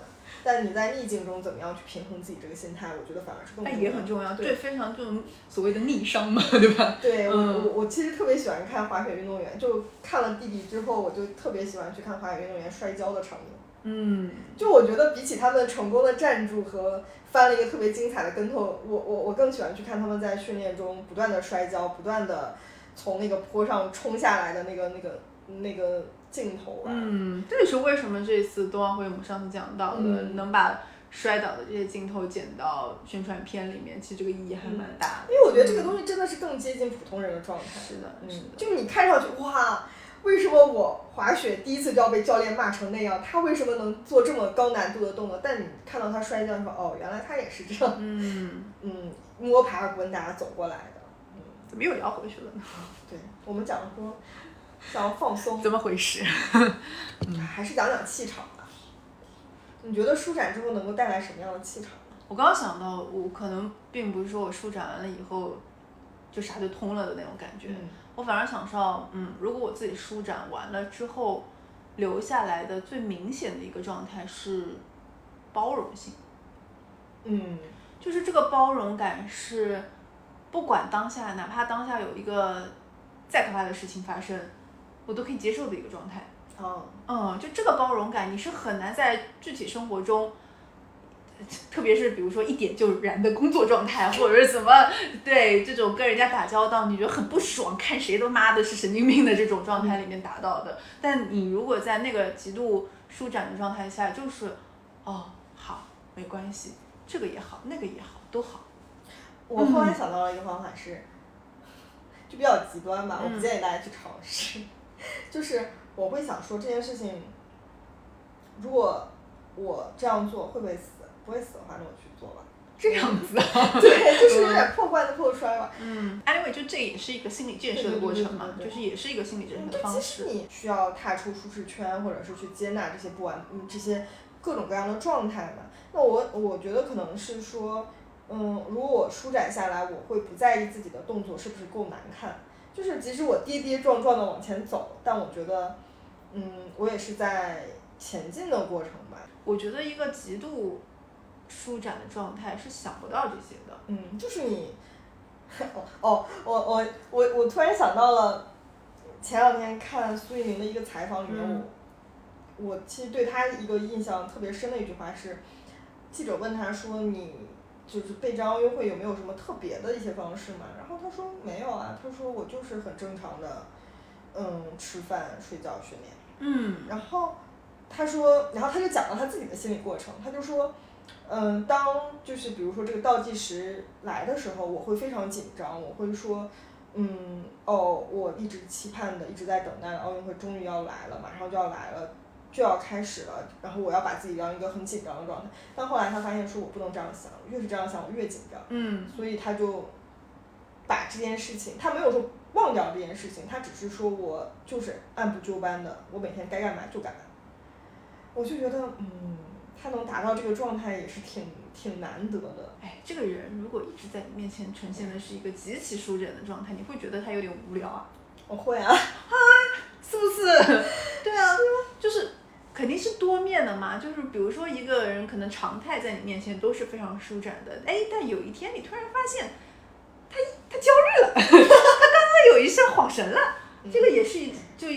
但你在逆境中怎么样去平衡自己这个心态，我觉得反而是更哎重要。也很重要，对这非常这种所谓的逆商嘛，对吧？对我、嗯我我其实特别喜欢看滑雪运动员，就看了弟弟之后，我就特别喜欢去看滑雪运动员摔跤的场景。嗯，就我觉得比起他们成功的站住和翻了一个特别精彩的跟头，我我我更喜欢去看他们在训练中不断的摔跤，不断的从那个坡上冲下来的那个那个那个镜头啊。嗯，这也是为什么这次冬奥会我们上次讲到的，嗯能把摔倒的这些镜头剪到宣传片里面，其实这个意义还蛮大的。因为我觉得这个东西真的是更接近普通人的状态。是的，嗯是的，就你看上去哇，为什么我滑雪第一次就要被教练骂成那样？他为什么能做这么高难度的动作？但你看到他摔跤，你说哦，原来他也是这样，嗯，[laughs] 嗯，摸爬滚打走过来的。嗯，怎么又聊回去了呢？[laughs] 对，我们讲说想要放松，怎么回事？[laughs] 还是讲讲气场吧。你觉得舒展之后能够带来什么样的气场？我刚刚想到，我可能并不是说我舒展完了以后就啥就通了的那种感觉，嗯我反而想到，嗯，如果我自己舒展完了之后，留下来的最明显的一个状态是包容性。嗯就是这个包容感是，不管当下，哪怕当下有一个再可怕的事情发生，我都可以接受的一个状态。哦，嗯，就这个包容感，你是很难在具体生活中，特别是比如说一点就燃的工作状态，或者是怎么对这种跟人家打交道，你觉得很不爽，看谁都妈的是神经病的这种状态里面达到的。但你如果在那个极度舒展的状态下，就是哦好没关系，这个也好，那个也好，都好。我后来想到了一个方法是，就比较极端吧，我不嗯建议大家去尝试。就是我会想说这件事情，如果我这样做会不会死？不会死的话，那我去做吧。这样子啊，[laughs] 对，就是有点破罐子破摔吧。嗯，anyway，就这也是一个心理建设的过程嘛，对对对对对就是也是一个心理建设的对，方其实式。你需要踏出舒适圈，或者是去接纳这些不完，嗯，这些各种各样的状态嘛。那我我觉得可能是说，嗯，如果我舒展下来，我会不在意自己的动作是不是够难看，就是即使我跌跌撞撞的往前走，但我觉得，嗯，我也是在前进的过程吧。我觉得一个极度舒展的状态是想不到这些的。嗯，就是你，哦哦，我我我我突然想到了，前两天看苏翊鸣的一个采访里面，嗯我我其实对他一个印象特别深的一句话是，记者问他说你就是备战奥运会有没有什么特别的一些方式嘛？然后他说没有啊，他说我就是很正常的，嗯，吃饭、睡觉、训练。嗯然后他说，然后他就讲了他自己的心理过程，他就说，嗯，当就是比如说这个倒计时来的时候，我会非常紧张，我会说，嗯，哦，我一直期盼的、一直在等待的奥运会终于要来了，马上就要来了，就要开始了，然后我要把自己当一个很紧张的状态。但后来他发现说我不能这样想，越是这样想我越紧张，嗯所以他就把这件事情，他没有说忘掉这件事情，他只是说我就是按部就班的，我每天该干嘛就干嘛。我就觉得，嗯，他能达到这个状态也是挺挺难得的。哎，这个人如果一直在你面前呈现的是一个极其舒展的状态，你会觉得他有点无聊啊，我会啊，[laughs] 是不是？[laughs] 对啊，就是肯定是多面的嘛。就是比如说一个人可能常态在你面前都是非常舒展的，哎，但有一天你突然发现他他焦虑了，[laughs] 他刚刚有一下恍神了，这个也是一就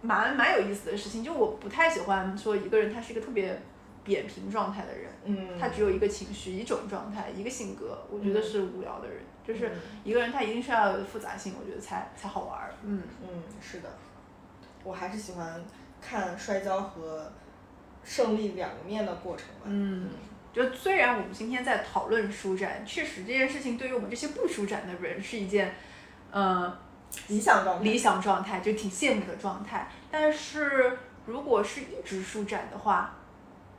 蛮蛮有意思的事情。就我不太喜欢说一个人他是一个特别扁平状态的人。嗯，他只有一个情绪、一种状态、一个性格，我觉得是无聊的人。就是嗯一个人，他一定是要有复杂性，我觉得才才好玩儿。嗯，嗯，是的，我还是喜欢看摔跤和胜利两个面的过程吧。嗯就虽然我们今天在讨论舒展，确实这件事情对于我们这些不舒展的人是一件，呃，理想状态。理想状态，就挺羡慕的状态。但是如果是一直舒展的话，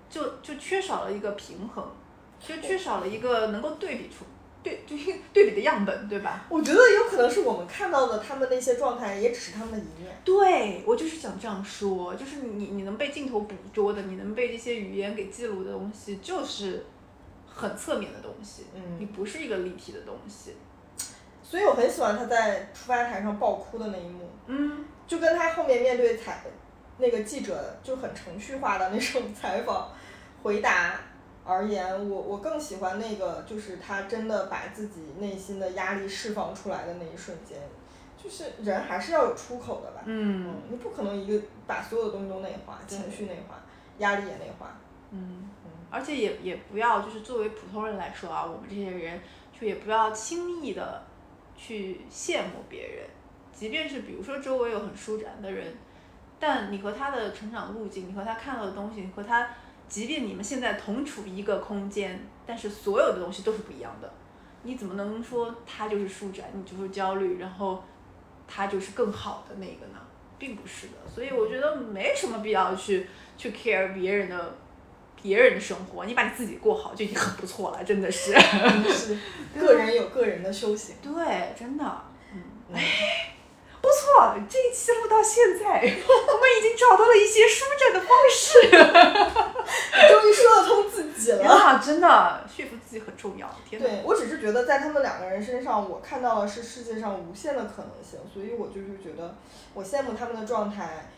就就缺少了一个平衡，就缺少了一个能够对比出对就 [laughs] 对比的样本，对吧？我觉得有可能是我们看到的他们那些状态，也只是他们的一面。对我就是想这样说，就是你你能被镜头捕捉的，你能被这些语言给记录的东西，就是很侧面的东西，嗯你嗯，不是一个立体的东西。所以我很喜欢他在出发台上爆哭的那一幕，嗯就跟他后面面对采那个记者就很程序化的那种 [laughs] 采访回答而言，我我更喜欢那个就是他真的把自己内心的压力释放出来的那一瞬间。就是人还是要有出口的吧，嗯嗯，你不可能一个把所有的东西都内化，情绪内化，压力也内化，嗯。嗯，而且也也不要就是作为普通人来说啊，我们这些人就也不要轻易的去羡慕别人，即便是比如说周围有很舒展的人，但你和他的成长路径，你和他看到的东西，你和他，即便你们现在同处一个空间，但是所有的东西都是不一样的。你怎么能说他就是舒展，你就是焦虑，然后他就是更好的那个呢？并不是的，所以我觉得没什么必要去去 care 别人的别人的生活，你把你自己过好就已经很不错了，真的是。[laughs] 是个人有个人的修行。对，真的，嗯，嗯不错，这一期录到现在，[laughs] 我们已经找到了一些舒展的方式。[laughs] 终于说得通自己了。啊，真的，说服自己很重要。对我只是觉得在他们两个人身上，我看到的是世界上无限的可能性，所以我就是觉得我羡慕他们的状态，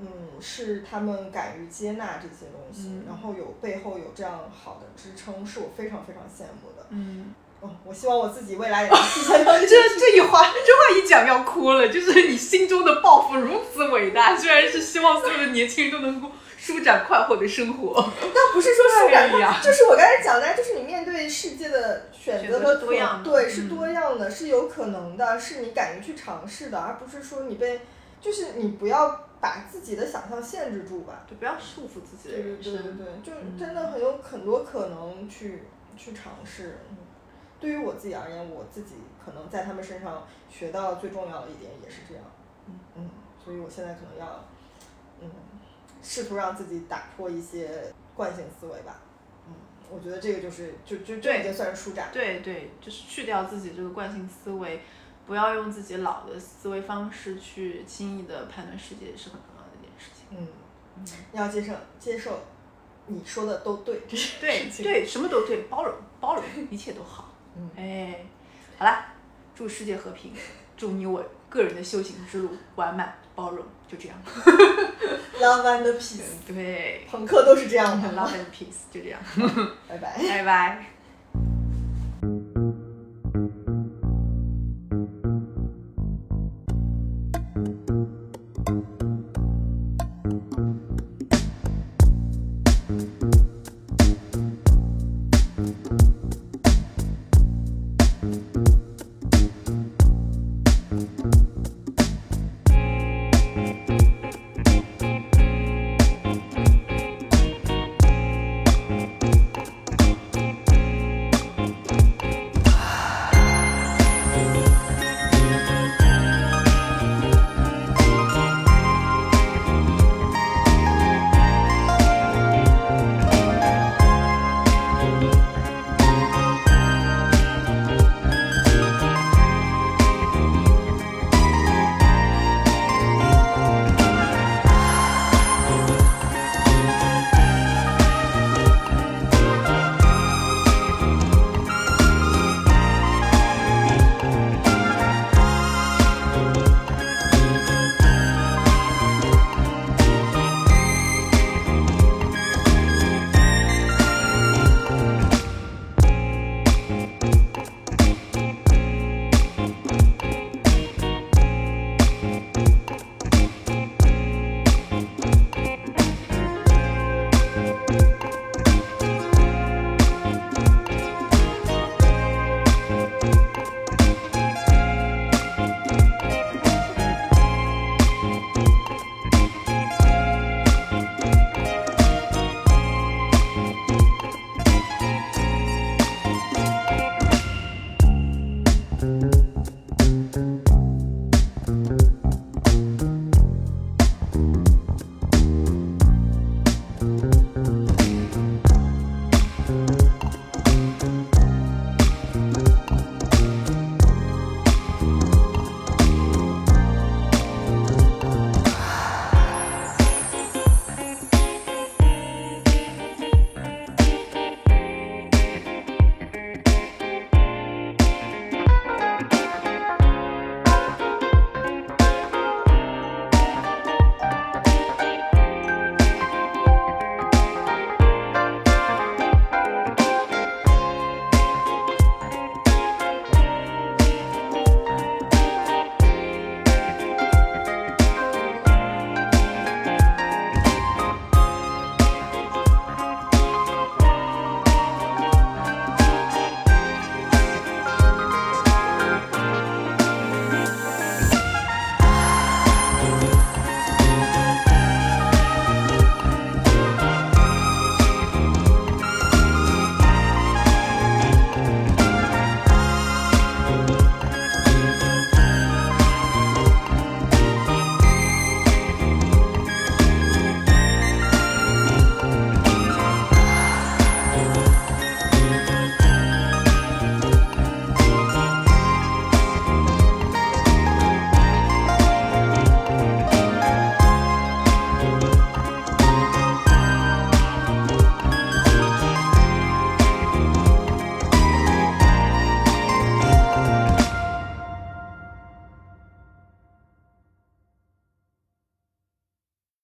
嗯，是他们敢于接纳这些东西，嗯然后有背后有这样好的支撑，是我非常非常羡慕的。嗯，嗯，我希望我自己未来也能体现到这这这一话，这话一讲要哭了，就是你心中的抱负如此伟大，居然是希望所有的年轻人都能够舒展快活的生活。那不是说舒展，就是我刚才讲的，就是你面对世界的选择和多样对，是嗯多样的，是有可能的，是你敢于去尝试的，而不是说你被，就是你不要把自己的想象限制住吧。就不要束缚自己的对对人生。对对对，就嗯真的很有很多可能去去尝试。嗯对于我自己而言，我自己可能在他们身上学到最重要的一点也是这样。嗯嗯，所以我现在可能要，嗯，试图让自己打破一些惯性思维吧。嗯，我觉得这个就是就就这对已经算是舒展。对对，就是去掉自己这个惯性思维，不要用自己老的思维方式去轻易的判断世界，是很重要的一件事情。嗯，嗯要接受接受你说的都对，这是对对，什么都对，包容包容，一切都好。嗯哎，好啦，祝世界和平，[laughs] 祝你我个人的修行之路完满包容，就这样。[laughs] love and peace，对朋克都是这样的。[laughs] love and peace，就这样，拜拜。拜拜。